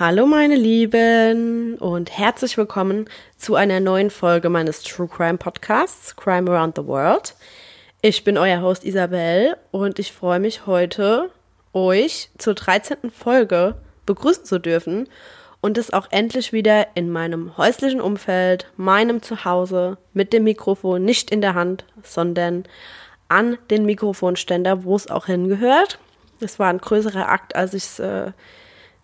Hallo meine Lieben und herzlich willkommen zu einer neuen Folge meines True Crime Podcasts Crime Around the World. Ich bin euer Host Isabel und ich freue mich heute, euch zur 13. Folge begrüßen zu dürfen und es auch endlich wieder in meinem häuslichen Umfeld, meinem Zuhause, mit dem Mikrofon nicht in der Hand, sondern an den Mikrofonständer, wo es auch hingehört. Es war ein größerer Akt, als ich es äh,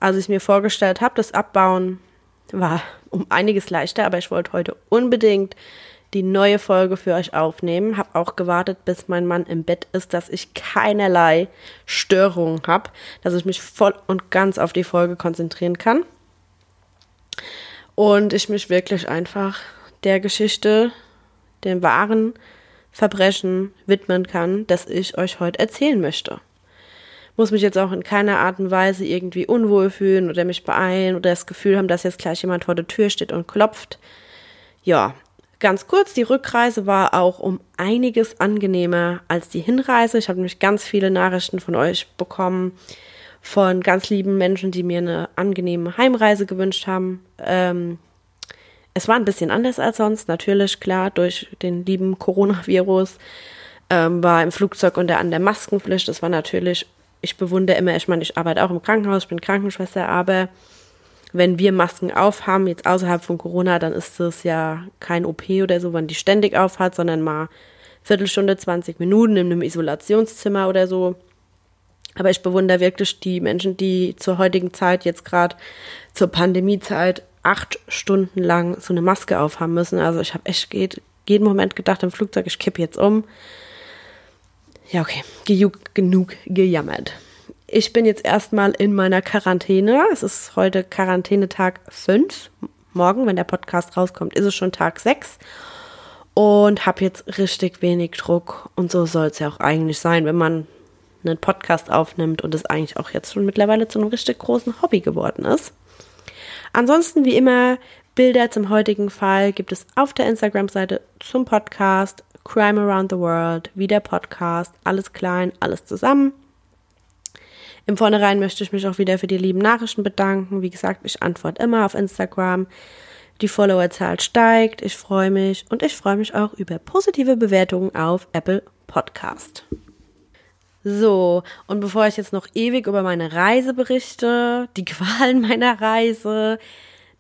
als ich mir vorgestellt habe. Das Abbauen war um einiges leichter, aber ich wollte heute unbedingt die neue Folge für euch aufnehmen. Habe auch gewartet, bis mein Mann im Bett ist, dass ich keinerlei Störungen habe, dass ich mich voll und ganz auf die Folge konzentrieren kann. Und ich mich wirklich einfach der Geschichte, dem wahren Verbrechen widmen kann, das ich euch heute erzählen möchte. Muss mich jetzt auch in keiner Art und Weise irgendwie unwohl fühlen oder mich beeilen oder das Gefühl haben, dass jetzt gleich jemand vor der Tür steht und klopft. Ja, ganz kurz, die Rückreise war auch um einiges angenehmer als die Hinreise. Ich habe nämlich ganz viele Nachrichten von euch bekommen, von ganz lieben Menschen, die mir eine angenehme Heimreise gewünscht haben. Ähm, es war ein bisschen anders als sonst, natürlich, klar, durch den lieben Coronavirus. Ähm, war im Flugzeug unter an der Maskenpflicht. Das war natürlich, ich bewundere immer, ich meine, ich arbeite auch im Krankenhaus, ich bin Krankenschwester, aber wenn wir Masken aufhaben, jetzt außerhalb von Corona, dann ist das ja kein OP oder so, wenn die ständig aufhat, sondern mal Viertelstunde, 20 Minuten in einem Isolationszimmer oder so. Aber ich bewundere wirklich die Menschen, die zur heutigen Zeit, jetzt gerade zur Pandemiezeit, acht Stunden lang so eine Maske aufhaben müssen. Also ich habe echt jeden Moment gedacht im Flugzeug, ich kippe jetzt um. Ja, okay, genug, genug gejammert. Ich bin jetzt erstmal in meiner Quarantäne. Es ist heute Quarantänetag 5. Morgen, wenn der Podcast rauskommt, ist es schon Tag 6. Und habe jetzt richtig wenig Druck. Und so soll es ja auch eigentlich sein, wenn man einen Podcast aufnimmt und es eigentlich auch jetzt schon mittlerweile zu einem richtig großen Hobby geworden ist. Ansonsten, wie immer, Bilder zum heutigen Fall gibt es auf der Instagram-Seite zum Podcast Crime Around the World, wie der Podcast, alles klein, alles zusammen. Im Vornherein möchte ich mich auch wieder für die lieben Nachrichten bedanken. Wie gesagt, ich antworte immer auf Instagram. Die Followerzahl steigt. Ich freue mich und ich freue mich auch über positive Bewertungen auf Apple Podcast. So, und bevor ich jetzt noch ewig über meine Reise berichte, die Qualen meiner Reise,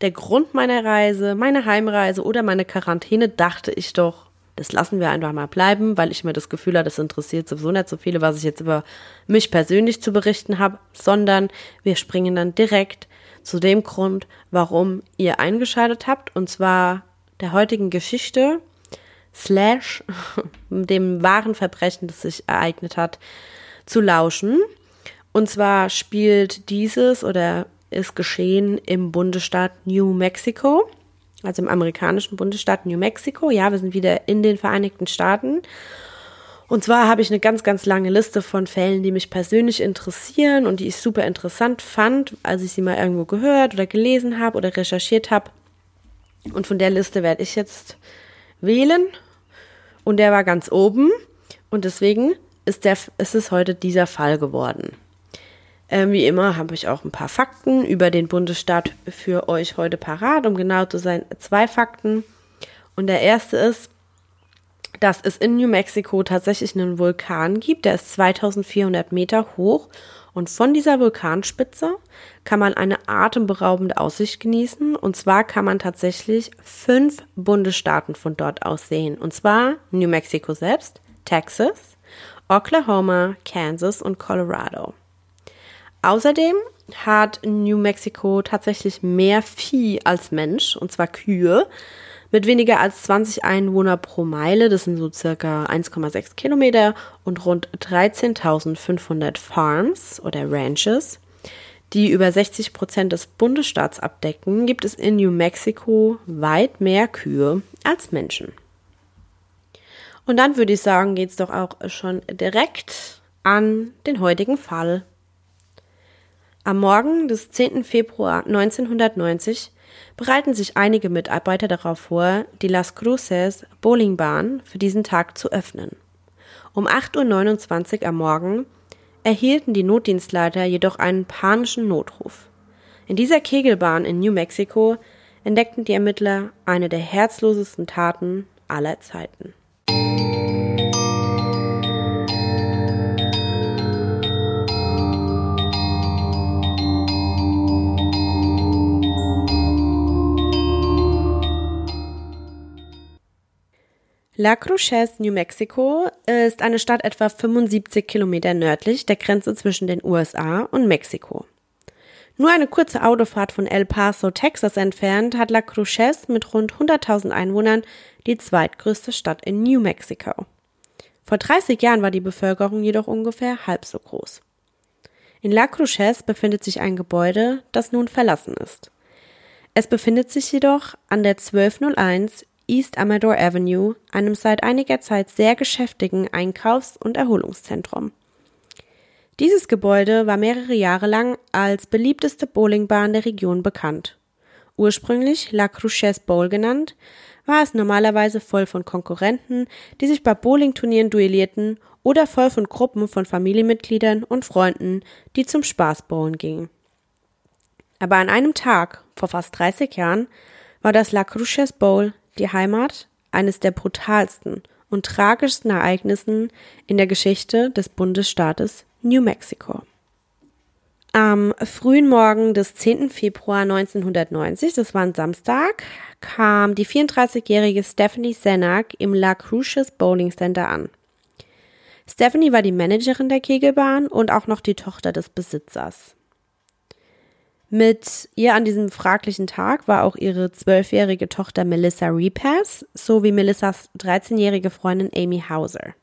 der Grund meiner Reise, meine Heimreise oder meine Quarantäne, dachte ich doch, das lassen wir einfach mal bleiben, weil ich mir das Gefühl habe, das interessiert sowieso nicht so viele, was ich jetzt über mich persönlich zu berichten habe, sondern wir springen dann direkt zu dem Grund, warum ihr eingeschaltet habt, und zwar der heutigen Geschichte slash dem wahren Verbrechen, das sich ereignet hat, zu lauschen. Und zwar spielt dieses oder ist geschehen im Bundesstaat New Mexico, also im amerikanischen Bundesstaat New Mexico. Ja, wir sind wieder in den Vereinigten Staaten. Und zwar habe ich eine ganz, ganz lange Liste von Fällen, die mich persönlich interessieren und die ich super interessant fand, als ich sie mal irgendwo gehört oder gelesen habe oder recherchiert habe. Und von der Liste werde ich jetzt wählen. Und der war ganz oben. Und deswegen ist, der, ist es heute dieser Fall geworden. Ähm, wie immer habe ich auch ein paar Fakten über den Bundesstaat für euch heute parat, um genau zu sein, zwei Fakten. Und der erste ist, dass es in New Mexico tatsächlich einen Vulkan gibt, der ist 2400 Meter hoch und von dieser Vulkanspitze kann man eine atemberaubende Aussicht genießen. Und zwar kann man tatsächlich fünf Bundesstaaten von dort aus sehen. Und zwar New Mexico selbst, Texas, Oklahoma, Kansas und Colorado. Außerdem hat New Mexico tatsächlich mehr Vieh als Mensch, und zwar Kühe, mit weniger als 20 Einwohner pro Meile, das sind so circa 1,6 Kilometer, und rund 13.500 Farms oder Ranches, die über 60 Prozent des Bundesstaats abdecken, gibt es in New Mexico weit mehr Kühe als Menschen. Und dann würde ich sagen, geht es doch auch schon direkt an den heutigen Fall. Am Morgen des 10. Februar 1990 bereiten sich einige Mitarbeiter darauf vor, die Las Cruces Bowlingbahn für diesen Tag zu öffnen. Um 8.29 Uhr am Morgen erhielten die Notdienstleiter jedoch einen panischen Notruf. In dieser Kegelbahn in New Mexico entdeckten die Ermittler eine der herzlosesten Taten aller Zeiten. La Cruces, New Mexico, ist eine Stadt etwa 75 Kilometer nördlich der Grenze zwischen den USA und Mexiko. Nur eine kurze Autofahrt von El Paso, Texas entfernt, hat La Cruces mit rund 100.000 Einwohnern die zweitgrößte Stadt in New Mexico. Vor 30 Jahren war die Bevölkerung jedoch ungefähr halb so groß. In La Cruces befindet sich ein Gebäude, das nun verlassen ist. Es befindet sich jedoch an der 1201 East Amador Avenue, einem seit einiger Zeit sehr geschäftigen Einkaufs- und Erholungszentrum. Dieses Gebäude war mehrere Jahre lang als beliebteste Bowlingbahn der Region bekannt. Ursprünglich La Cruces Bowl genannt, war es normalerweise voll von Konkurrenten, die sich bei Bowlingturnieren duellierten oder voll von Gruppen von Familienmitgliedern und Freunden, die zum Spaß bowlen gingen. Aber an einem Tag, vor fast 30 Jahren, war das La Cruces Bowl die Heimat eines der brutalsten und tragischsten Ereignissen in der Geschichte des Bundesstaates New Mexico. Am frühen Morgen des 10. Februar 1990, das war ein Samstag, kam die 34-jährige Stephanie Senak im La Cruces Bowling Center an. Stephanie war die Managerin der Kegelbahn und auch noch die Tochter des Besitzers. Mit ihr an diesem fraglichen Tag war auch ihre zwölfjährige Tochter Melissa Repass sowie Melissas 13-jährige Freundin Amy Hauser.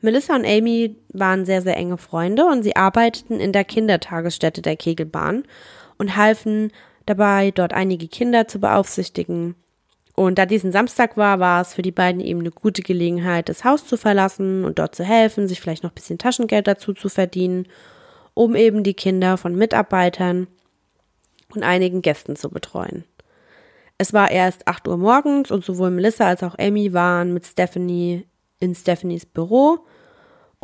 Melissa und Amy waren sehr, sehr enge Freunde und sie arbeiteten in der Kindertagesstätte der Kegelbahn und halfen dabei, dort einige Kinder zu beaufsichtigen. Und da diesen Samstag war, war es für die beiden eben eine gute Gelegenheit, das Haus zu verlassen und dort zu helfen, sich vielleicht noch ein bisschen Taschengeld dazu zu verdienen, um eben die Kinder von Mitarbeitern und einigen Gästen zu betreuen. Es war erst 8 Uhr morgens und sowohl Melissa als auch Amy waren mit Stephanie in Stephanies Büro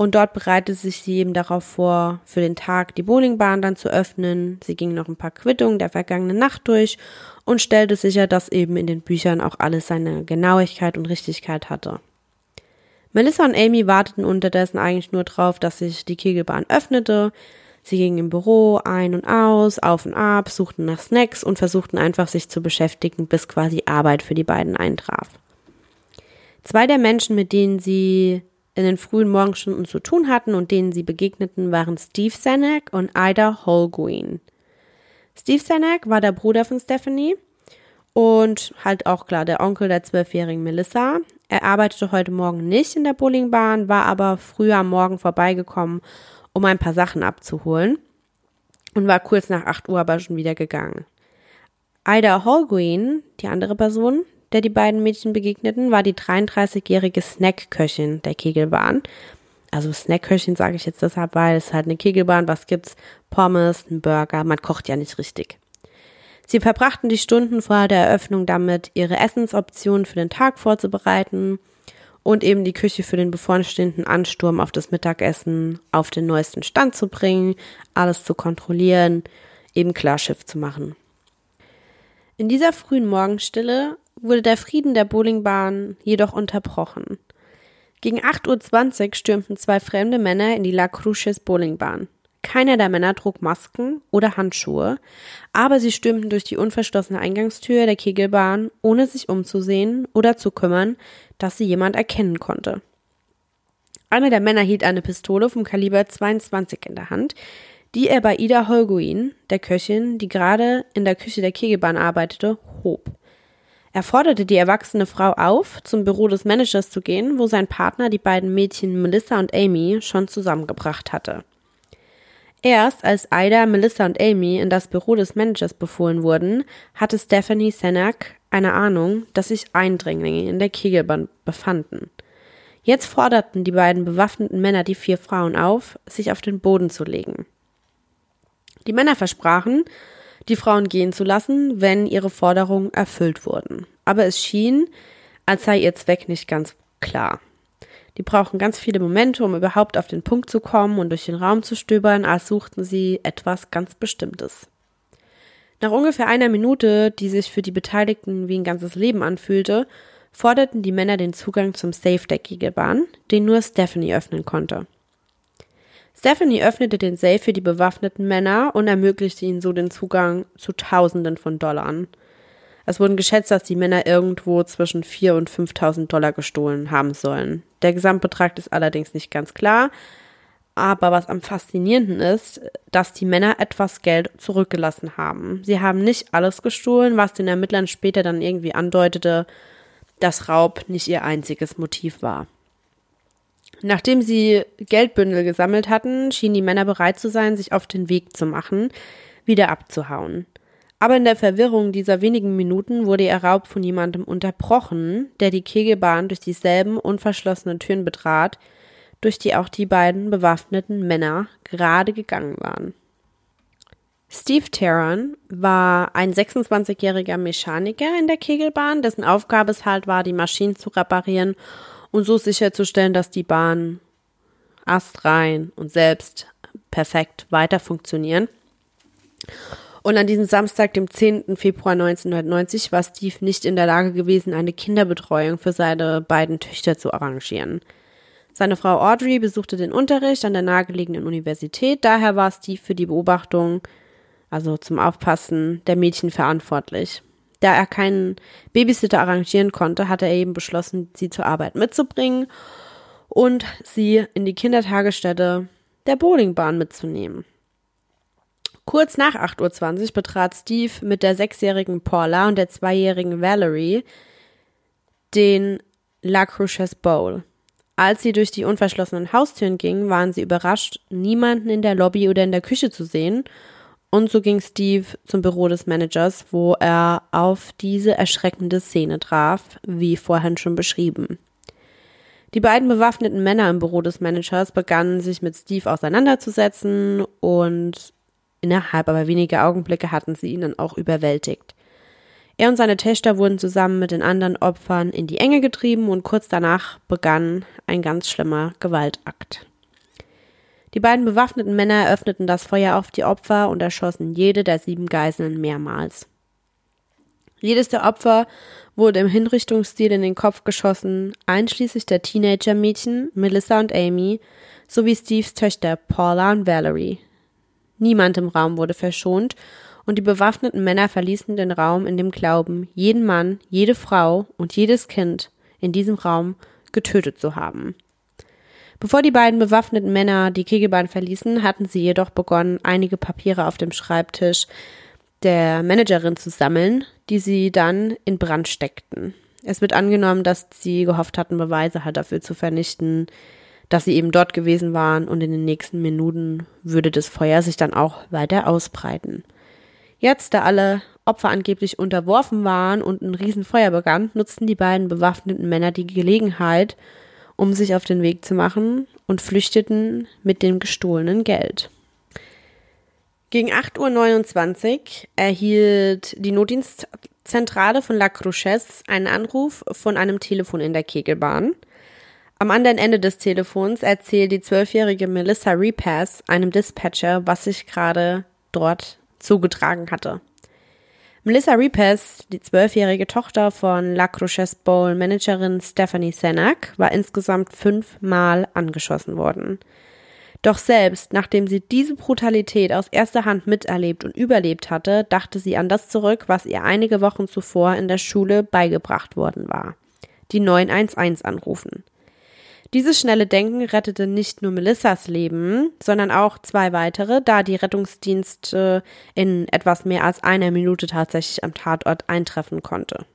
und dort bereitete sich sie eben darauf vor, für den Tag die Bowlingbahn dann zu öffnen. Sie ging noch ein paar Quittungen der vergangenen Nacht durch und stellte sicher, dass eben in den Büchern auch alles seine Genauigkeit und Richtigkeit hatte. Melissa und Amy warteten unterdessen eigentlich nur darauf, dass sich die Kegelbahn öffnete, Sie gingen im Büro ein und aus, auf und ab, suchten nach Snacks und versuchten einfach sich zu beschäftigen, bis quasi Arbeit für die beiden eintraf. Zwei der Menschen, mit denen sie in den frühen Morgenstunden zu tun hatten und denen sie begegneten, waren Steve Sanek und Ida Holguin. Steve Sanek war der Bruder von Stephanie und halt auch klar der Onkel der zwölfjährigen Melissa. Er arbeitete heute Morgen nicht in der Bowlingbahn, war aber früher am Morgen vorbeigekommen um ein paar Sachen abzuholen und war kurz nach 8 Uhr aber schon wieder gegangen. Ida Holguin, die andere Person, der die beiden Mädchen begegneten, war die 33-jährige Snackköchin der Kegelbahn. Also Snackköchin sage ich jetzt deshalb, weil es halt eine Kegelbahn, was gibt's? Pommes, ein Burger, man kocht ja nicht richtig. Sie verbrachten die Stunden vor der Eröffnung damit, ihre Essensoptionen für den Tag vorzubereiten und eben die Küche für den bevorstehenden Ansturm auf das Mittagessen auf den neuesten Stand zu bringen, alles zu kontrollieren, eben Klarschiff zu machen. In dieser frühen Morgenstille wurde der Frieden der Bowlingbahn jedoch unterbrochen. Gegen 8.20 Uhr stürmten zwei fremde Männer in die La Cruces Bowlingbahn. Keiner der Männer trug Masken oder Handschuhe, aber sie stürmten durch die unverschlossene Eingangstür der Kegelbahn, ohne sich umzusehen oder zu kümmern, dass sie jemand erkennen konnte. Einer der Männer hielt eine Pistole vom Kaliber 22 in der Hand, die er bei Ida Holguin, der Köchin, die gerade in der Küche der Kegelbahn arbeitete, hob. Er forderte die erwachsene Frau auf, zum Büro des Managers zu gehen, wo sein Partner die beiden Mädchen Melissa und Amy schon zusammengebracht hatte. Erst als Ida, Melissa und Amy in das Büro des Managers befohlen wurden, hatte Stephanie Senak eine Ahnung, dass sich Eindringlinge in der Kegelbahn befanden. Jetzt forderten die beiden bewaffneten Männer die vier Frauen auf, sich auf den Boden zu legen. Die Männer versprachen, die Frauen gehen zu lassen, wenn ihre Forderungen erfüllt wurden. Aber es schien, als sei ihr Zweck nicht ganz klar. Die brauchen ganz viele Momente, um überhaupt auf den Punkt zu kommen und durch den Raum zu stöbern, als suchten sie etwas ganz Bestimmtes. Nach ungefähr einer Minute, die sich für die Beteiligten wie ein ganzes Leben anfühlte, forderten die Männer den Zugang zum Safe der Kegelbahn, den nur Stephanie öffnen konnte. Stephanie öffnete den Safe für die bewaffneten Männer und ermöglichte ihnen so den Zugang zu Tausenden von Dollar. Es wurden geschätzt, dass die Männer irgendwo zwischen 4.000 und 5.000 Dollar gestohlen haben sollen. Der Gesamtbetrag ist allerdings nicht ganz klar, aber was am faszinierenden ist, dass die Männer etwas Geld zurückgelassen haben. Sie haben nicht alles gestohlen, was den Ermittlern später dann irgendwie andeutete, dass Raub nicht ihr einziges Motiv war. Nachdem sie Geldbündel gesammelt hatten, schienen die Männer bereit zu sein, sich auf den Weg zu machen, wieder abzuhauen. Aber in der Verwirrung dieser wenigen Minuten wurde ihr Raub von jemandem unterbrochen, der die Kegelbahn durch dieselben unverschlossenen Türen betrat, durch die auch die beiden bewaffneten Männer gerade gegangen waren. Steve Terran war ein 26-jähriger Mechaniker in der Kegelbahn, dessen Aufgabe es halt war, die Maschinen zu reparieren und so sicherzustellen, dass die Bahn astrein und selbst perfekt weiter funktionieren. Und an diesem Samstag, dem 10. Februar 1990, war Steve nicht in der Lage gewesen, eine Kinderbetreuung für seine beiden Töchter zu arrangieren. Seine Frau Audrey besuchte den Unterricht an der nahegelegenen Universität, daher war Steve für die Beobachtung also zum Aufpassen der Mädchen verantwortlich. Da er keinen Babysitter arrangieren konnte, hatte er eben beschlossen, sie zur Arbeit mitzubringen und sie in die Kindertagesstätte der Bowlingbahn mitzunehmen. Kurz nach 8.20 Uhr betrat Steve mit der sechsjährigen Paula und der zweijährigen Valerie den La Cruces Bowl. Als sie durch die unverschlossenen Haustüren gingen, waren sie überrascht, niemanden in der Lobby oder in der Küche zu sehen und so ging Steve zum Büro des Managers, wo er auf diese erschreckende Szene traf, wie vorhin schon beschrieben. Die beiden bewaffneten Männer im Büro des Managers begannen sich mit Steve auseinanderzusetzen und innerhalb aber weniger Augenblicke hatten sie ihn dann auch überwältigt. Er und seine Töchter wurden zusammen mit den anderen Opfern in die Enge getrieben und kurz danach begann ein ganz schlimmer Gewaltakt. Die beiden bewaffneten Männer eröffneten das Feuer auf die Opfer und erschossen jede der sieben Geiseln mehrmals. Jedes der Opfer wurde im Hinrichtungsstil in den Kopf geschossen, einschließlich der Teenager-Mädchen Melissa und Amy sowie Steves Töchter Paula und Valerie. Niemand im Raum wurde verschont und die bewaffneten Männer verließen den Raum in dem Glauben, jeden Mann, jede Frau und jedes Kind in diesem Raum getötet zu haben. Bevor die beiden bewaffneten Männer die Kegelbahn verließen, hatten sie jedoch begonnen, einige Papiere auf dem Schreibtisch der Managerin zu sammeln, die sie dann in Brand steckten. Es wird angenommen, dass sie gehofft hatten, Beweise halt dafür zu vernichten, dass sie eben dort gewesen waren und in den nächsten Minuten würde das Feuer sich dann auch weiter ausbreiten. Jetzt, da alle Opfer angeblich unterworfen waren und ein Riesenfeuer begann, nutzten die beiden bewaffneten Männer die Gelegenheit, um sich auf den Weg zu machen und flüchteten mit dem gestohlenen Geld. Gegen 8.29 Uhr erhielt die Notdienstzentrale von La Cruches einen Anruf von einem Telefon in der Kegelbahn. Am anderen Ende des Telefons erzählt die zwölfjährige Melissa Repass einem Dispatcher, was sich gerade dort zugetragen hatte. Melissa Repass, die zwölfjährige Tochter von La Cruces Bowl Managerin Stephanie Senak, war insgesamt fünfmal angeschossen worden. Doch selbst nachdem sie diese Brutalität aus erster Hand miterlebt und überlebt hatte, dachte sie an das zurück, was ihr einige Wochen zuvor in der Schule beigebracht worden war. Die 911 anrufen. Dieses schnelle Denken rettete nicht nur Melissas Leben, sondern auch zwei weitere, da die Rettungsdienste in etwas mehr als einer Minute tatsächlich am Tatort eintreffen konnte.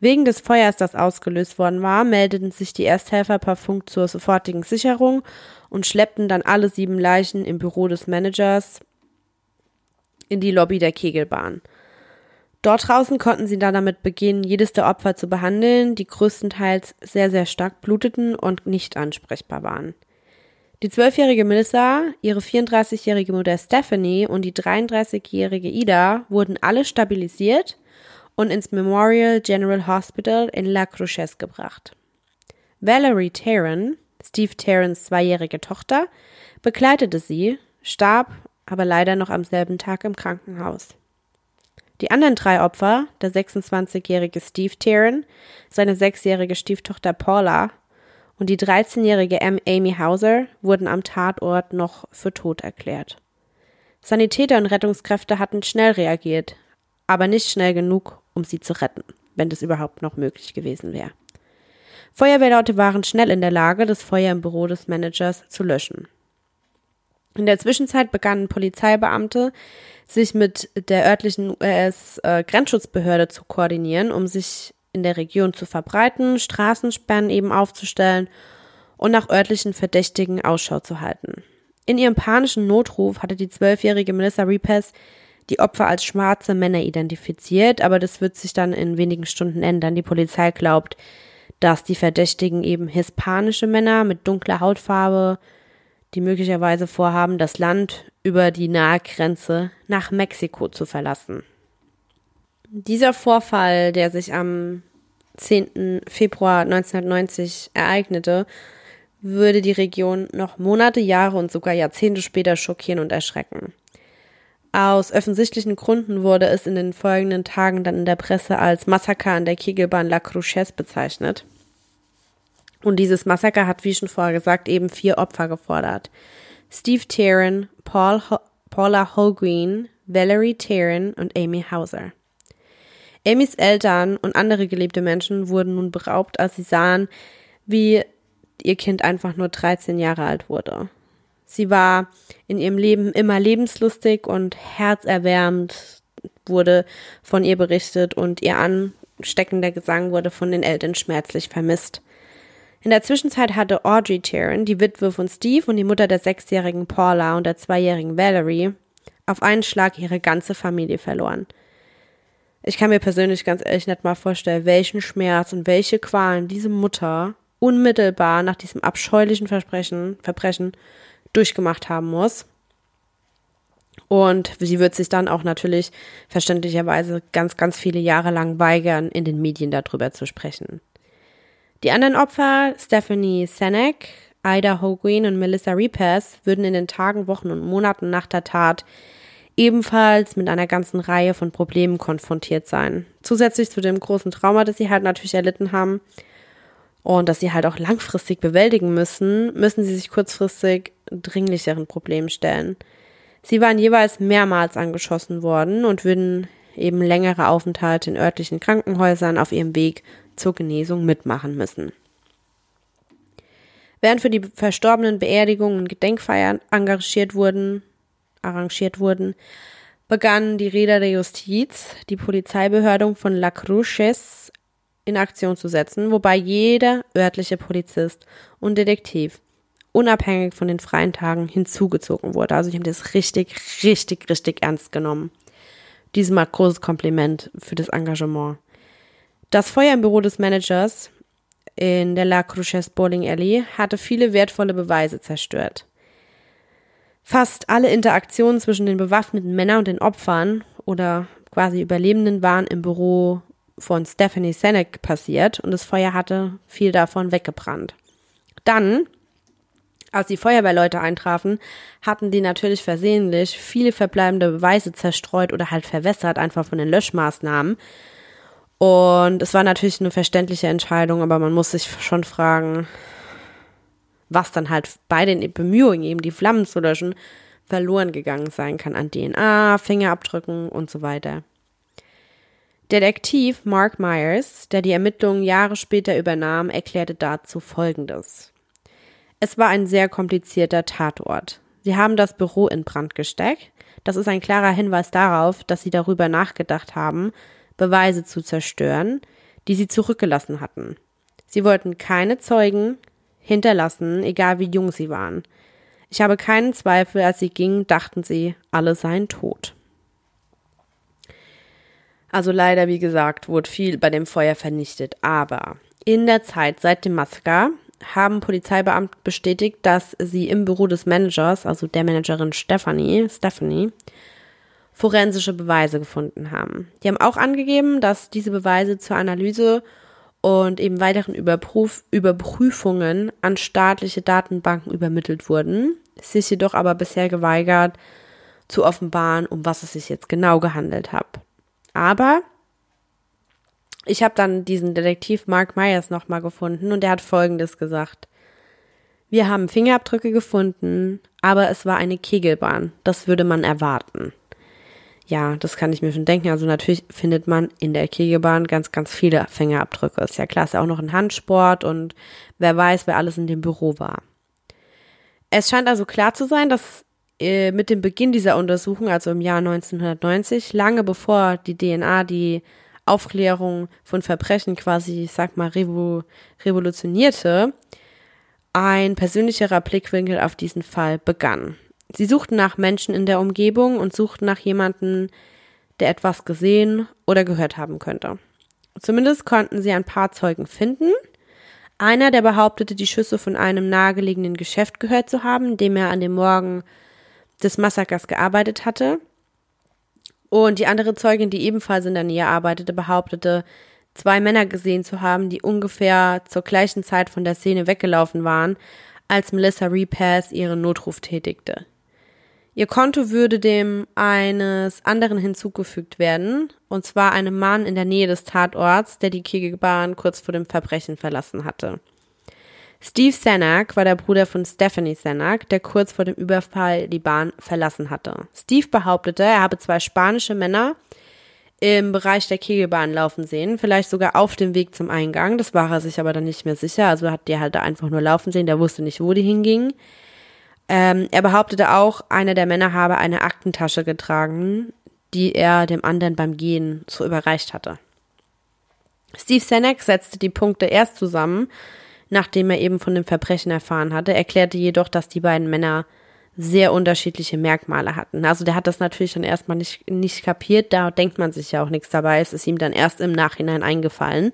Wegen des Feuers, das ausgelöst worden war, meldeten sich die Ersthelfer per Funk zur sofortigen Sicherung und schleppten dann alle sieben Leichen im Büro des Managers in die Lobby der Kegelbahn. Dort draußen konnten sie dann damit beginnen, jedes der Opfer zu behandeln, die größtenteils sehr, sehr stark bluteten und nicht ansprechbar waren. Die zwölfjährige Melissa, ihre 34-jährige Mutter Stephanie und die 33-jährige Ida wurden alle stabilisiert und ins Memorial General Hospital in La Cruces gebracht. Valerie Taryn, Steve Tarrans zweijährige Tochter, begleitete sie, starb aber leider noch am selben Tag im Krankenhaus. Die anderen drei Opfer, der 26-jährige Steve Taryn, seine sechsjährige Stieftochter Paula und die 13-jährige Amy Hauser, wurden am Tatort noch für tot erklärt. Sanitäter und Rettungskräfte hatten schnell reagiert, aber nicht schnell genug, um sie zu retten, wenn das überhaupt noch möglich gewesen wäre. Feuerwehrleute waren schnell in der Lage, das Feuer im Büro des Managers zu löschen. In der Zwischenzeit begannen Polizeibeamte, sich mit der örtlichen US-Grenzschutzbehörde zu koordinieren, um sich in der Region zu verbreiten, Straßensperren eben aufzustellen und nach örtlichen Verdächtigen Ausschau zu halten. In ihrem panischen Notruf hatte die zwölfjährige Melissa Repes die Opfer als schwarze Männer identifiziert, aber das wird sich dann in wenigen Stunden ändern. Die Polizei glaubt, dass die Verdächtigen eben hispanische Männer mit dunkler Hautfarbe, die möglicherweise vorhaben, das Land über die nahe Grenze nach Mexiko zu verlassen. Dieser Vorfall, der sich am 10. Februar 1990 ereignete, würde die Region noch Monate, Jahre und sogar Jahrzehnte später schockieren und erschrecken. Aus offensichtlichen Gründen wurde es in den folgenden Tagen dann in der Presse als Massaker an der Kegelbahn La Cruces bezeichnet. Und dieses Massaker hat, wie schon vorher gesagt, eben vier Opfer gefordert. Steve Taryn, Paul Ho Paula Holgreen, Valerie Taryn und Amy Hauser. Amys Eltern und andere geliebte Menschen wurden nun beraubt, als sie sahen, wie ihr Kind einfach nur 13 Jahre alt wurde. Sie war in ihrem Leben immer lebenslustig und herzerwärmend wurde von ihr berichtet und ihr ansteckender Gesang wurde von den Eltern schmerzlich vermisst. In der Zwischenzeit hatte Audrey Taryn, die Witwe von Steve und die Mutter der sechsjährigen Paula und der zweijährigen Valerie, auf einen Schlag ihre ganze Familie verloren. Ich kann mir persönlich ganz ehrlich nicht mal vorstellen, welchen Schmerz und welche Qualen diese Mutter unmittelbar nach diesem abscheulichen Versprechen, Verbrechen durchgemacht haben muss. Und sie wird sich dann auch natürlich verständlicherweise ganz, ganz viele Jahre lang weigern, in den Medien darüber zu sprechen. Die anderen Opfer, Stephanie Senek, Ida Hogreen und Melissa Repes, würden in den Tagen, Wochen und Monaten nach der Tat ebenfalls mit einer ganzen Reihe von Problemen konfrontiert sein. Zusätzlich zu dem großen Trauma, das sie halt natürlich erlitten haben und das sie halt auch langfristig bewältigen müssen, müssen sie sich kurzfristig dringlicheren Problemen stellen. Sie waren jeweils mehrmals angeschossen worden und würden eben längere Aufenthalte in örtlichen Krankenhäusern auf ihrem Weg zur Genesung mitmachen müssen. Während für die Verstorbenen Beerdigungen und Gedenkfeiern engagiert wurden, arrangiert wurden, begannen die Räder der Justiz, die Polizeibehörde von La Cruces in Aktion zu setzen, wobei jeder örtliche Polizist und Detektiv unabhängig von den freien Tagen hinzugezogen wurde. Also ich habe das richtig, richtig, richtig ernst genommen. Diesmal großes Kompliment für das Engagement. Das Feuer im Büro des Managers in der La Cruces Bowling Alley hatte viele wertvolle Beweise zerstört. Fast alle Interaktionen zwischen den bewaffneten Männern und den Opfern oder quasi Überlebenden waren im Büro von Stephanie Senek passiert und das Feuer hatte viel davon weggebrannt. Dann als die Feuerwehrleute eintrafen, hatten die natürlich versehentlich viele verbleibende Beweise zerstreut oder halt verwässert, einfach von den Löschmaßnahmen. Und es war natürlich eine verständliche Entscheidung, aber man muss sich schon fragen, was dann halt bei den Bemühungen, eben die Flammen zu löschen, verloren gegangen sein kann an DNA, Fingerabdrücken und so weiter. Detektiv Mark Myers, der die Ermittlungen Jahre später übernahm, erklärte dazu Folgendes. Es war ein sehr komplizierter Tatort. Sie haben das Büro in Brand gesteckt. Das ist ein klarer Hinweis darauf, dass sie darüber nachgedacht haben, Beweise zu zerstören, die sie zurückgelassen hatten. Sie wollten keine Zeugen hinterlassen, egal wie jung sie waren. Ich habe keinen Zweifel, als sie gingen, dachten sie, alle seien tot. Also leider, wie gesagt, wurde viel bei dem Feuer vernichtet, aber in der Zeit seit dem Massaker haben Polizeibeamte bestätigt, dass sie im Büro des Managers, also der Managerin Stephanie, Stephanie, forensische Beweise gefunden haben. Die haben auch angegeben, dass diese Beweise zur Analyse und eben weiteren Überprüf Überprüfungen an staatliche Datenbanken übermittelt wurden, sich jedoch aber bisher geweigert, zu offenbaren, um was es sich jetzt genau gehandelt hat. Aber ich habe dann diesen Detektiv Mark Myers nochmal gefunden und der hat Folgendes gesagt. Wir haben Fingerabdrücke gefunden, aber es war eine Kegelbahn. Das würde man erwarten. Ja, das kann ich mir schon denken. Also natürlich findet man in der Kegelbahn ganz, ganz viele Fingerabdrücke. Ist ja klar, ist ja auch noch ein Handsport und wer weiß, wer alles in dem Büro war. Es scheint also klar zu sein, dass äh, mit dem Beginn dieser Untersuchung, also im Jahr 1990, lange bevor die DNA die Aufklärung von Verbrechen quasi, ich sag mal, revolutionierte, ein persönlicherer Blickwinkel auf diesen Fall begann. Sie suchten nach Menschen in der Umgebung und suchten nach jemandem, der etwas gesehen oder gehört haben könnte. Zumindest konnten sie ein paar Zeugen finden. Einer, der behauptete, die Schüsse von einem nahegelegenen Geschäft gehört zu haben, dem er an dem Morgen des Massakers gearbeitet hatte. Und die andere Zeugin, die ebenfalls in der Nähe arbeitete, behauptete, zwei Männer gesehen zu haben, die ungefähr zur gleichen Zeit von der Szene weggelaufen waren, als Melissa Repass ihren Notruf tätigte. Ihr Konto würde dem eines anderen hinzugefügt werden, und zwar einem Mann in der Nähe des Tatorts, der die Kegelbahn kurz vor dem Verbrechen verlassen hatte. Steve Sanak war der Bruder von Stephanie Sanak, der kurz vor dem Überfall die Bahn verlassen hatte. Steve behauptete, er habe zwei spanische Männer im Bereich der Kegelbahn laufen sehen, vielleicht sogar auf dem Weg zum Eingang. Das war er sich aber dann nicht mehr sicher. Also hat die halt da einfach nur laufen sehen. Der wusste nicht, wo die hingingen. Ähm, er behauptete auch, einer der Männer habe eine Aktentasche getragen, die er dem anderen beim Gehen so überreicht hatte. Steve Senek setzte die Punkte erst zusammen, nachdem er eben von dem Verbrechen erfahren hatte, erklärte jedoch, dass die beiden Männer sehr unterschiedliche Merkmale hatten. Also der hat das natürlich dann erstmal nicht, nicht kapiert, da denkt man sich ja auch nichts dabei, es ist ihm dann erst im Nachhinein eingefallen.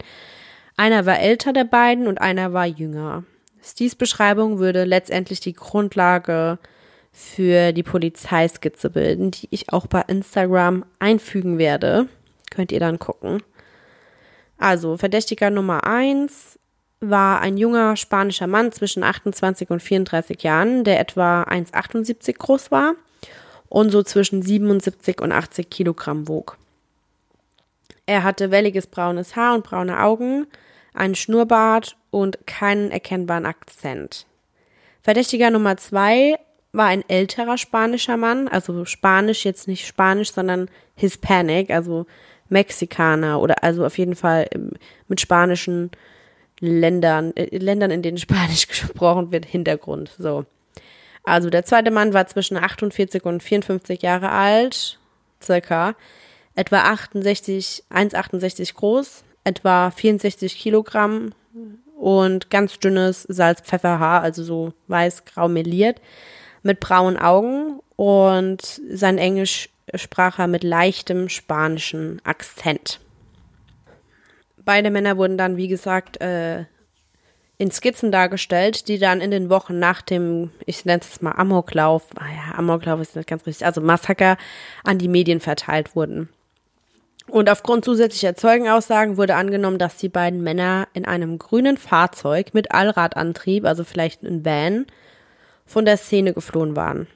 Einer war älter der beiden und einer war jünger. Steves Beschreibung würde letztendlich die Grundlage für die Polizeiskizze bilden, die ich auch bei Instagram einfügen werde. Könnt ihr dann gucken. Also, Verdächtiger Nummer eins war ein junger spanischer Mann zwischen 28 und 34 Jahren, der etwa 1,78 groß war und so zwischen 77 und 80 Kilogramm wog. Er hatte welliges braunes Haar und braune Augen, einen Schnurrbart und keinen erkennbaren Akzent. Verdächtiger Nummer zwei war ein älterer spanischer Mann, also Spanisch jetzt nicht Spanisch, sondern Hispanic, also Mexikaner oder also auf jeden Fall mit spanischen Ländern, äh, Ländern, in denen Spanisch gesprochen wird, Hintergrund. So. Also der zweite Mann war zwischen 48 und 54 Jahre alt, circa, etwa 68, 1,68 groß, etwa 64 Kilogramm und ganz dünnes Salz-Pfefferhaar, also so weiß-grau meliert, mit braunen Augen und sein Englisch sprach er mit leichtem spanischen Akzent. Beide Männer wurden dann, wie gesagt, äh, in Skizzen dargestellt, die dann in den Wochen nach dem, ich nenne es mal Amoklauf, ah ja, Amoklauf ist nicht ganz richtig, also Massaker an die Medien verteilt wurden. Und aufgrund zusätzlicher Zeugenaussagen wurde angenommen, dass die beiden Männer in einem grünen Fahrzeug mit Allradantrieb, also vielleicht ein Van, von der Szene geflohen waren.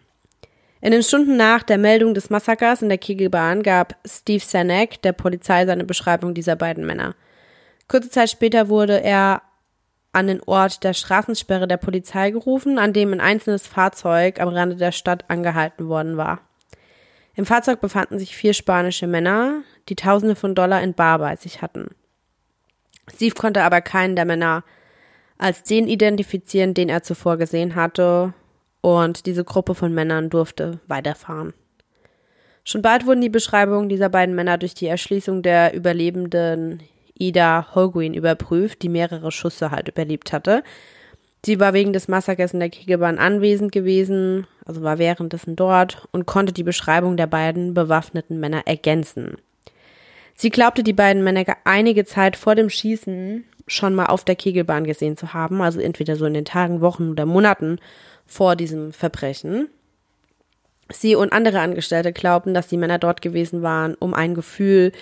In den Stunden nach der Meldung des Massakers in der Kegelbahn gab Steve Sanek der Polizei seine Beschreibung dieser beiden Männer. Kurze Zeit später wurde er an den Ort der Straßensperre der Polizei gerufen, an dem ein einzelnes Fahrzeug am Rande der Stadt angehalten worden war. Im Fahrzeug befanden sich vier spanische Männer, die Tausende von Dollar in Bar bei sich hatten. Steve konnte aber keinen der Männer als den identifizieren, den er zuvor gesehen hatte, und diese Gruppe von Männern durfte weiterfahren. Schon bald wurden die Beschreibungen dieser beiden Männer durch die Erschließung der Überlebenden Ida Holguin überprüft, die mehrere Schüsse halt überlebt hatte. Sie war wegen des Massakers in der Kegelbahn anwesend gewesen, also war währenddessen dort und konnte die Beschreibung der beiden bewaffneten Männer ergänzen. Sie glaubte, die beiden Männer einige Zeit vor dem Schießen schon mal auf der Kegelbahn gesehen zu haben, also entweder so in den Tagen, Wochen oder Monaten vor diesem Verbrechen. Sie und andere Angestellte glaubten, dass die Männer dort gewesen waren, um ein Gefühl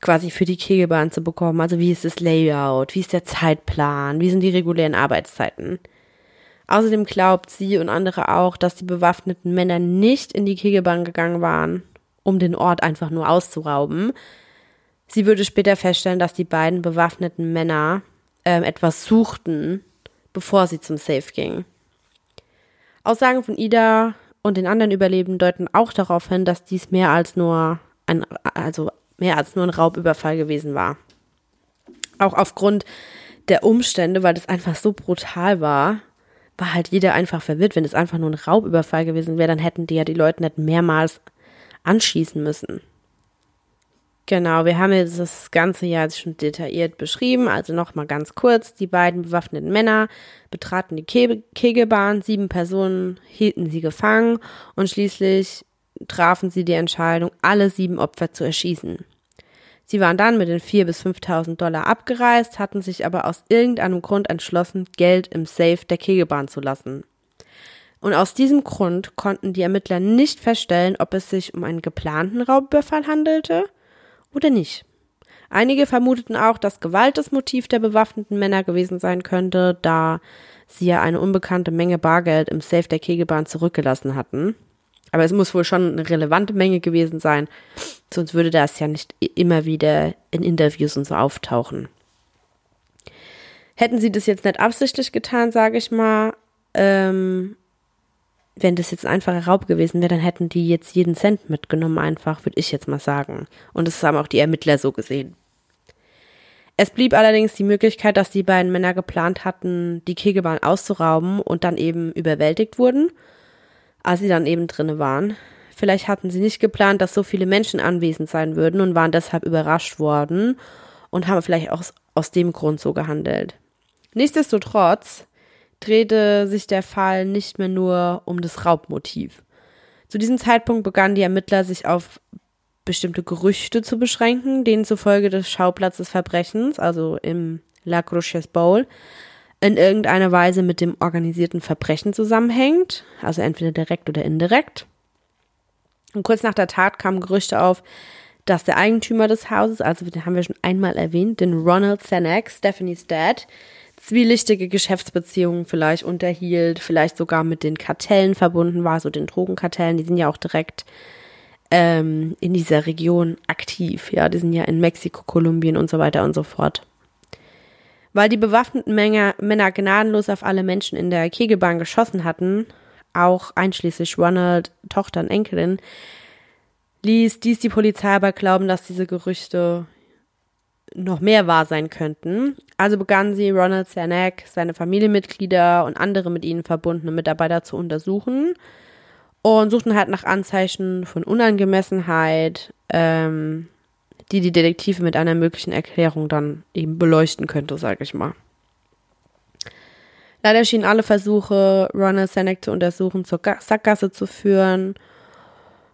quasi für die Kegelbahn zu bekommen. Also wie ist das Layout, wie ist der Zeitplan, wie sind die regulären Arbeitszeiten. Außerdem glaubt sie und andere auch, dass die bewaffneten Männer nicht in die Kegelbahn gegangen waren, um den Ort einfach nur auszurauben, Sie würde später feststellen, dass die beiden bewaffneten Männer äh, etwas suchten, bevor sie zum Safe gingen. Aussagen von Ida und den anderen Überlebenden deuten auch darauf hin, dass dies mehr als nur ein, also mehr als nur ein Raubüberfall gewesen war. Auch aufgrund der Umstände, weil das einfach so brutal war, war halt jeder einfach verwirrt. Wenn es einfach nur ein Raubüberfall gewesen wäre, dann hätten die ja die Leute nicht mehrmals anschießen müssen. Genau, wir haben jetzt das ganze Jahr schon detailliert beschrieben. Also nochmal ganz kurz. Die beiden bewaffneten Männer betraten die Ke Kegelbahn. Sieben Personen hielten sie gefangen und schließlich trafen sie die Entscheidung, alle sieben Opfer zu erschießen. Sie waren dann mit den 4.000 bis 5.000 Dollar abgereist, hatten sich aber aus irgendeinem Grund entschlossen, Geld im Safe der Kegelbahn zu lassen. Und aus diesem Grund konnten die Ermittler nicht feststellen, ob es sich um einen geplanten Raubüberfall handelte oder nicht. Einige vermuteten auch, dass Gewalt das Motiv der bewaffneten Männer gewesen sein könnte, da sie ja eine unbekannte Menge Bargeld im Safe der Kegelbahn zurückgelassen hatten. Aber es muss wohl schon eine relevante Menge gewesen sein, sonst würde das ja nicht immer wieder in Interviews und so auftauchen. Hätten sie das jetzt nicht absichtlich getan, sage ich mal, ähm, wenn das jetzt ein einfacher Raub gewesen wäre, dann hätten die jetzt jeden Cent mitgenommen, einfach, würde ich jetzt mal sagen. Und das haben auch die Ermittler so gesehen. Es blieb allerdings die Möglichkeit, dass die beiden Männer geplant hatten, die Kegelbahn auszurauben und dann eben überwältigt wurden, als sie dann eben drinne waren. Vielleicht hatten sie nicht geplant, dass so viele Menschen anwesend sein würden und waren deshalb überrascht worden und haben vielleicht auch aus dem Grund so gehandelt. Nichtsdestotrotz drehte sich der Fall nicht mehr nur um das Raubmotiv. Zu diesem Zeitpunkt begannen die Ermittler sich auf bestimmte Gerüchte zu beschränken, denen zufolge des Schauplatzes Verbrechens, also im La Cruces Bowl, in irgendeiner Weise mit dem organisierten Verbrechen zusammenhängt, also entweder direkt oder indirekt. Und kurz nach der Tat kamen Gerüchte auf, dass der Eigentümer des Hauses, also den haben wir schon einmal erwähnt, den Ronald Senek, Stephanie's Dad, zwielichtige Geschäftsbeziehungen vielleicht unterhielt, vielleicht sogar mit den Kartellen verbunden war, so den Drogenkartellen, die sind ja auch direkt ähm, in dieser Region aktiv, ja, die sind ja in Mexiko, Kolumbien und so weiter und so fort. Weil die bewaffneten Männer, Männer gnadenlos auf alle Menschen in der Kegelbahn geschossen hatten, auch einschließlich Ronald, Tochter und Enkelin, ließ dies die Polizei aber glauben, dass diese Gerüchte noch mehr wahr sein könnten. Also begannen sie, Ronald Cernak, seine Familienmitglieder und andere mit ihnen verbundene Mitarbeiter zu untersuchen und suchten halt nach Anzeichen von Unangemessenheit, ähm, die die Detektive mit einer möglichen Erklärung dann eben beleuchten könnte, sage ich mal. Leider schienen alle Versuche, Ronald Senek zu untersuchen, zur Sackgasse zu führen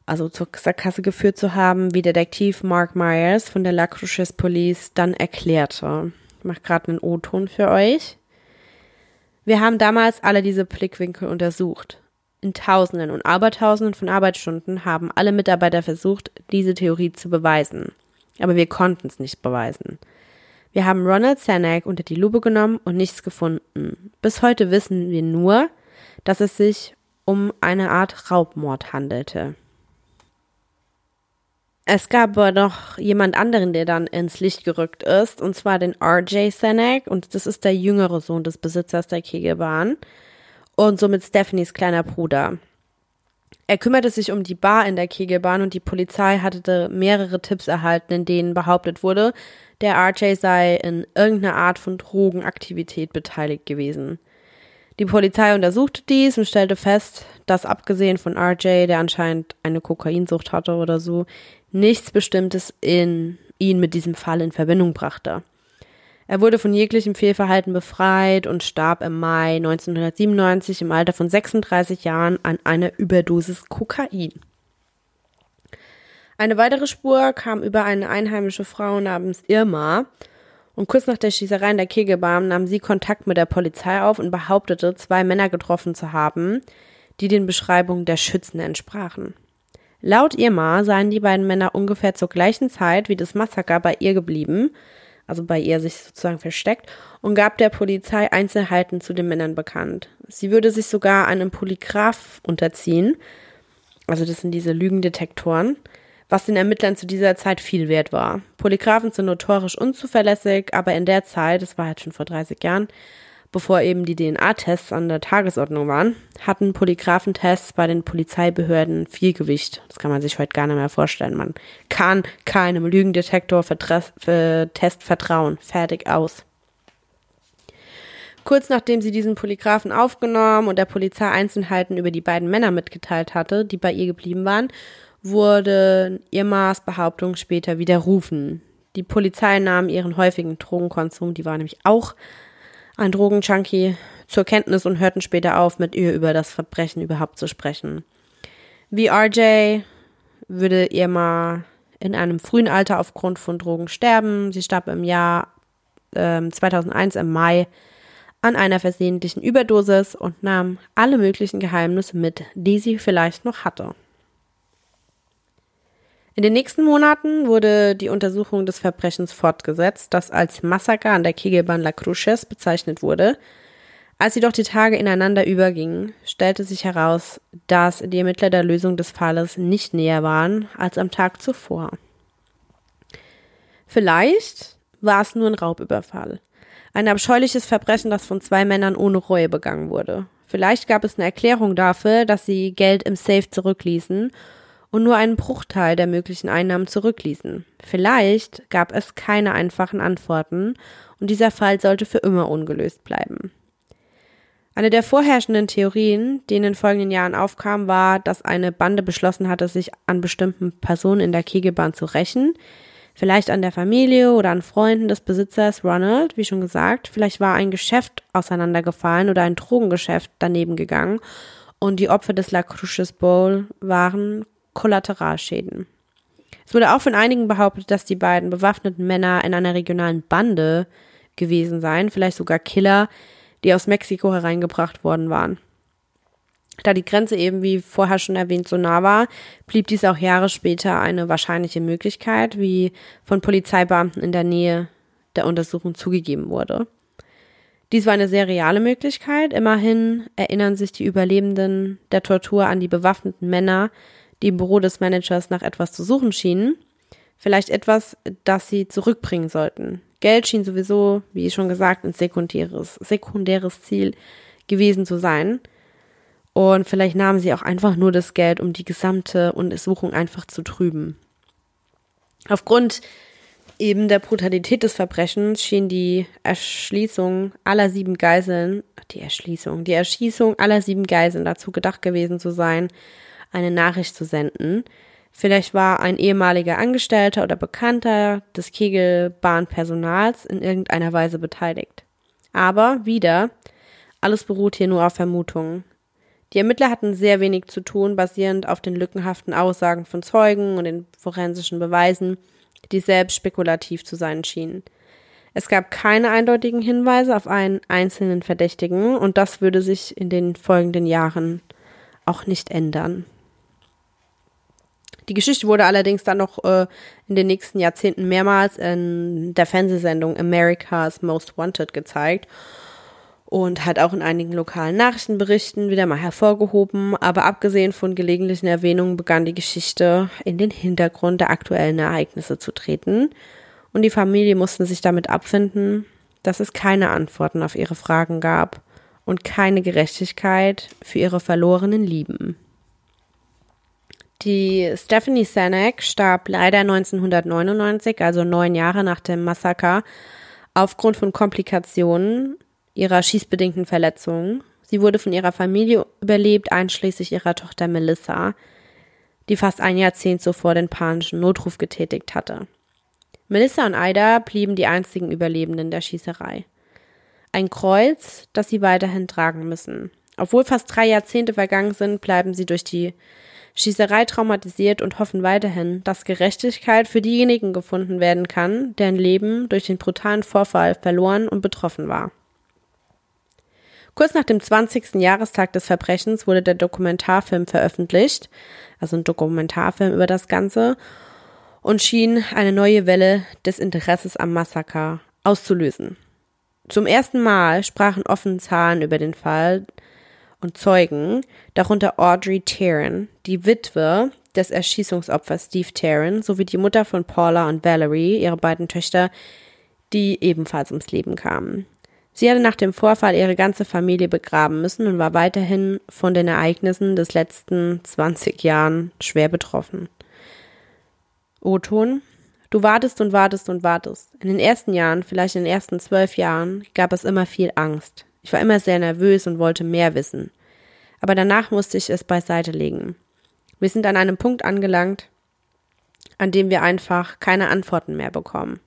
also zur Sackgasse geführt zu haben, wie Detektiv Mark Myers von der La Cruces Police dann erklärte. Ich mache gerade einen O-Ton für euch. Wir haben damals alle diese Blickwinkel untersucht. In Tausenden und Abertausenden von Arbeitsstunden haben alle Mitarbeiter versucht, diese Theorie zu beweisen. Aber wir konnten es nicht beweisen. Wir haben Ronald Sanak unter die Lupe genommen und nichts gefunden. Bis heute wissen wir nur, dass es sich um eine Art Raubmord handelte. Es gab aber noch jemand anderen, der dann ins Licht gerückt ist, und zwar den RJ Senek, und das ist der jüngere Sohn des Besitzers der Kegelbahn und somit Stephanies kleiner Bruder. Er kümmerte sich um die Bar in der Kegelbahn und die Polizei hatte mehrere Tipps erhalten, in denen behauptet wurde, der RJ sei in irgendeiner Art von Drogenaktivität beteiligt gewesen. Die Polizei untersuchte dies und stellte fest, dass abgesehen von RJ, der anscheinend eine Kokainsucht hatte oder so, nichts Bestimmtes in ihn mit diesem Fall in Verbindung brachte. Er wurde von jeglichem Fehlverhalten befreit und starb im Mai 1997 im Alter von 36 Jahren an einer Überdosis Kokain. Eine weitere Spur kam über eine einheimische Frau namens Irma und kurz nach der Schießerei in der Kegelbahn nahm sie Kontakt mit der Polizei auf und behauptete, zwei Männer getroffen zu haben, die den Beschreibungen der Schützen entsprachen. Laut Irma seien die beiden Männer ungefähr zur gleichen Zeit wie das Massaker bei ihr geblieben, also bei ihr sich sozusagen versteckt, und gab der Polizei Einzelheiten zu den Männern bekannt. Sie würde sich sogar einem Polygraph unterziehen, also das sind diese Lügendetektoren, was den Ermittlern zu dieser Zeit viel wert war. Polygraphen sind notorisch unzuverlässig, aber in der Zeit, das war halt schon vor 30 Jahren, bevor eben die DNA-Tests an der Tagesordnung waren, hatten Polygraphentests bei den Polizeibehörden viel Gewicht. Das kann man sich heute gar nicht mehr vorstellen. Man kann keinem Lügendetektor-Test vertrauen. Fertig aus. Kurz nachdem sie diesen Polygraphen aufgenommen und der Polizei Einzelheiten über die beiden Männer mitgeteilt hatte, die bei ihr geblieben waren, wurde Irmas Behauptung später widerrufen. Die Polizei nahm ihren häufigen Drogenkonsum, die war nämlich auch ein Drogenjunkie, zur Kenntnis und hörten später auf, mit ihr über das Verbrechen überhaupt zu sprechen. Wie RJ würde Irma in einem frühen Alter aufgrund von Drogen sterben. Sie starb im Jahr äh, 2001 im Mai an einer versehentlichen Überdosis und nahm alle möglichen Geheimnisse mit, die sie vielleicht noch hatte. In den nächsten Monaten wurde die Untersuchung des Verbrechens fortgesetzt, das als Massaker an der Kegelbahn La Cruces bezeichnet wurde. Als jedoch die Tage ineinander übergingen, stellte sich heraus, dass die Ermittler der Lösung des Falles nicht näher waren als am Tag zuvor. Vielleicht war es nur ein Raubüberfall. Ein abscheuliches Verbrechen, das von zwei Männern ohne Reue begangen wurde. Vielleicht gab es eine Erklärung dafür, dass sie Geld im Safe zurückließen und nur einen Bruchteil der möglichen Einnahmen zurückließen. Vielleicht gab es keine einfachen Antworten und dieser Fall sollte für immer ungelöst bleiben. Eine der vorherrschenden Theorien, die in den folgenden Jahren aufkam, war, dass eine Bande beschlossen hatte, sich an bestimmten Personen in der Kegelbahn zu rächen, Vielleicht an der Familie oder an Freunden des Besitzers Ronald, wie schon gesagt. Vielleicht war ein Geschäft auseinandergefallen oder ein Drogengeschäft daneben gegangen und die Opfer des La Cruces Bowl waren Kollateralschäden. Es wurde auch von einigen behauptet, dass die beiden bewaffneten Männer in einer regionalen Bande gewesen seien, vielleicht sogar Killer, die aus Mexiko hereingebracht worden waren. Da die Grenze eben, wie vorher schon erwähnt, so nah war, blieb dies auch Jahre später eine wahrscheinliche Möglichkeit, wie von Polizeibeamten in der Nähe der Untersuchung zugegeben wurde. Dies war eine sehr reale Möglichkeit. Immerhin erinnern sich die Überlebenden der Tortur an die bewaffneten Männer, die im Büro des Managers nach etwas zu suchen schienen. Vielleicht etwas, das sie zurückbringen sollten. Geld schien sowieso, wie schon gesagt, ein sekundäres, sekundäres Ziel gewesen zu sein. Und vielleicht nahmen sie auch einfach nur das Geld, um die gesamte Untersuchung einfach zu trüben. Aufgrund eben der Brutalität des Verbrechens schien die Erschließung aller sieben Geiseln, die Erschließung, die Erschießung aller sieben Geiseln dazu gedacht gewesen zu sein, eine Nachricht zu senden. Vielleicht war ein ehemaliger Angestellter oder Bekannter des Kegelbahnpersonals in irgendeiner Weise beteiligt. Aber wieder, alles beruht hier nur auf Vermutungen. Die Ermittler hatten sehr wenig zu tun, basierend auf den lückenhaften Aussagen von Zeugen und den forensischen Beweisen, die selbst spekulativ zu sein schienen. Es gab keine eindeutigen Hinweise auf einen einzelnen Verdächtigen und das würde sich in den folgenden Jahren auch nicht ändern. Die Geschichte wurde allerdings dann noch äh, in den nächsten Jahrzehnten mehrmals in der Fernsehsendung America's Most Wanted gezeigt und hat auch in einigen lokalen Nachrichtenberichten wieder mal hervorgehoben. Aber abgesehen von gelegentlichen Erwähnungen begann die Geschichte in den Hintergrund der aktuellen Ereignisse zu treten. Und die Familie mussten sich damit abfinden, dass es keine Antworten auf ihre Fragen gab und keine Gerechtigkeit für ihre verlorenen Lieben. Die Stephanie Sanek starb leider 1999, also neun Jahre nach dem Massaker, aufgrund von Komplikationen ihrer schießbedingten Verletzungen. Sie wurde von ihrer Familie überlebt, einschließlich ihrer Tochter Melissa, die fast ein Jahrzehnt zuvor den panischen Notruf getätigt hatte. Melissa und Ida blieben die einzigen Überlebenden der Schießerei. Ein Kreuz, das sie weiterhin tragen müssen. Obwohl fast drei Jahrzehnte vergangen sind, bleiben sie durch die Schießerei traumatisiert und hoffen weiterhin, dass Gerechtigkeit für diejenigen gefunden werden kann, deren Leben durch den brutalen Vorfall verloren und betroffen war. Kurz nach dem 20. Jahrestag des Verbrechens wurde der Dokumentarfilm veröffentlicht, also ein Dokumentarfilm über das Ganze, und schien eine neue Welle des Interesses am Massaker auszulösen. Zum ersten Mal sprachen offen Zahlen über den Fall und Zeugen, darunter Audrey Taryn, die Witwe des Erschießungsopfers Steve Tarrant sowie die Mutter von Paula und Valerie, ihre beiden Töchter, die ebenfalls ums Leben kamen. Sie hatte nach dem Vorfall ihre ganze Familie begraben müssen und war weiterhin von den Ereignissen des letzten 20 Jahren schwer betroffen. O-Ton. Du wartest und wartest und wartest. In den ersten Jahren, vielleicht in den ersten zwölf Jahren, gab es immer viel Angst. Ich war immer sehr nervös und wollte mehr wissen. Aber danach musste ich es beiseite legen. Wir sind an einem Punkt angelangt, an dem wir einfach keine Antworten mehr bekommen.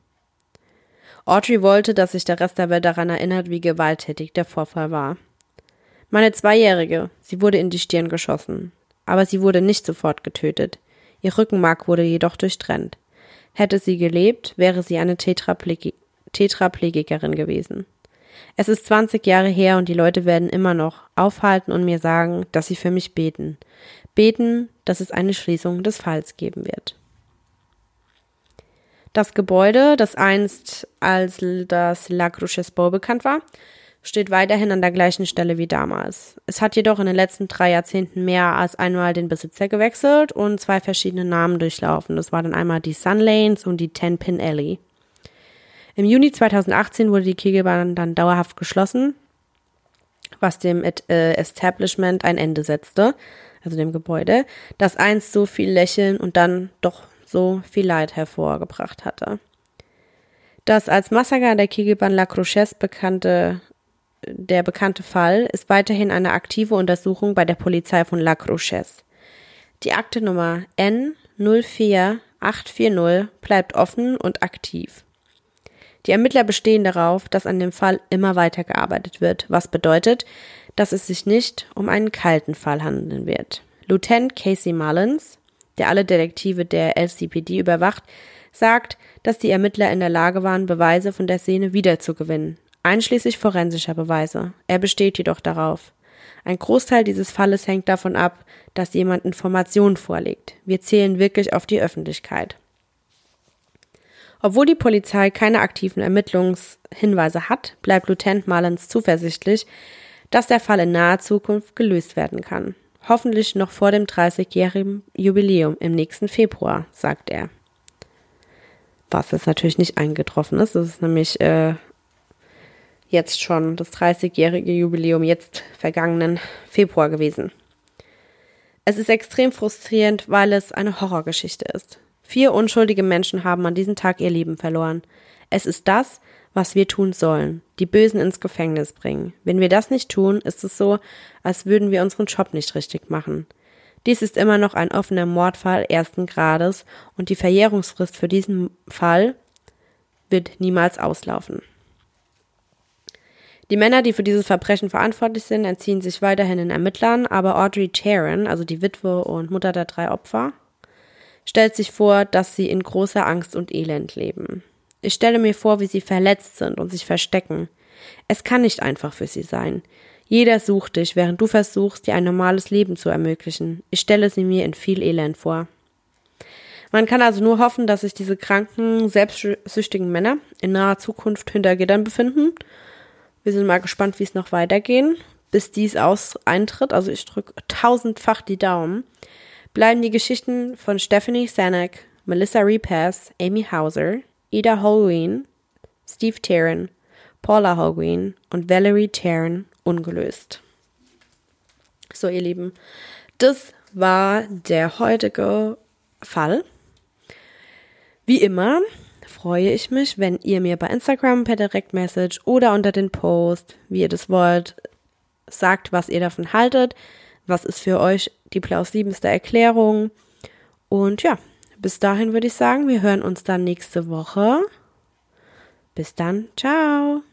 Audrey wollte, dass sich der Rest der Welt daran erinnert, wie gewalttätig der Vorfall war. Meine Zweijährige, sie wurde in die Stirn geschossen. Aber sie wurde nicht sofort getötet. Ihr Rückenmark wurde jedoch durchtrennt. Hätte sie gelebt, wäre sie eine Tetraplegi Tetraplegikerin gewesen. Es ist 20 Jahre her und die Leute werden immer noch aufhalten und mir sagen, dass sie für mich beten. Beten, dass es eine Schließung des Falls geben wird. Das Gebäude, das einst als das La Cruces-Bau bekannt war, steht weiterhin an der gleichen Stelle wie damals. Es hat jedoch in den letzten drei Jahrzehnten mehr als einmal den Besitzer gewechselt und zwei verschiedene Namen durchlaufen. Das war dann einmal die Sun Lanes und die Ten Pin Alley. Im Juni 2018 wurde die Kegelbahn dann dauerhaft geschlossen, was dem äh, Establishment ein Ende setzte, also dem Gebäude, das einst so viel Lächeln und dann doch so viel Leid hervorgebracht hatte. Das als Massaker der Kegelbahn La Cruches bekannte, der bekannte Fall ist weiterhin eine aktive Untersuchung bei der Polizei von La Cruches. Die Akte Nummer N04840 bleibt offen und aktiv. Die Ermittler bestehen darauf, dass an dem Fall immer weiter gearbeitet wird, was bedeutet, dass es sich nicht um einen kalten Fall handeln wird. Lieutenant Casey Mullins der alle Detektive der LCPD überwacht, sagt, dass die Ermittler in der Lage waren, Beweise von der Szene wiederzugewinnen, einschließlich forensischer Beweise. Er besteht jedoch darauf. Ein Großteil dieses Falles hängt davon ab, dass jemand Informationen vorlegt. Wir zählen wirklich auf die Öffentlichkeit. Obwohl die Polizei keine aktiven Ermittlungshinweise hat, bleibt Lieutenant Mullins zuversichtlich, dass der Fall in naher Zukunft gelöst werden kann. Hoffentlich noch vor dem 30-jährigen Jubiläum im nächsten Februar, sagt er. Was jetzt natürlich nicht eingetroffen ist. Das ist nämlich äh, jetzt schon das 30-jährige Jubiläum, jetzt vergangenen Februar gewesen. Es ist extrem frustrierend, weil es eine Horrorgeschichte ist. Vier unschuldige Menschen haben an diesem Tag ihr Leben verloren. Es ist das, was wir tun sollen, die Bösen ins Gefängnis bringen. Wenn wir das nicht tun, ist es so, als würden wir unseren Job nicht richtig machen. Dies ist immer noch ein offener Mordfall ersten Grades und die Verjährungsfrist für diesen Fall wird niemals auslaufen. Die Männer, die für dieses Verbrechen verantwortlich sind, entziehen sich weiterhin den Ermittlern, aber Audrey Taryn, also die Witwe und Mutter der drei Opfer, stellt sich vor, dass sie in großer Angst und Elend leben. Ich stelle mir vor, wie sie verletzt sind und sich verstecken. Es kann nicht einfach für sie sein. Jeder sucht dich, während du versuchst, dir ein normales Leben zu ermöglichen. Ich stelle sie mir in viel Elend vor. Man kann also nur hoffen, dass sich diese kranken, selbstsüchtigen Männer in naher Zukunft hinter Gittern befinden. Wir sind mal gespannt, wie es noch weitergehen, bis dies aus eintritt. Also ich drücke tausendfach die Daumen. Bleiben die Geschichten von Stephanie Sanek, Melissa Repass, Amy Hauser, Ida Holguin, Steve Taryn, Paula Holguin und Valerie Taryn ungelöst. So, ihr Lieben, das war der heutige Fall. Wie immer freue ich mich, wenn ihr mir bei Instagram per Direktmessage oder unter den Post, wie ihr das wollt, sagt, was ihr davon haltet. Was ist für euch die plausibelste Erklärung? Und ja, bis dahin würde ich sagen, wir hören uns dann nächste Woche. Bis dann, ciao.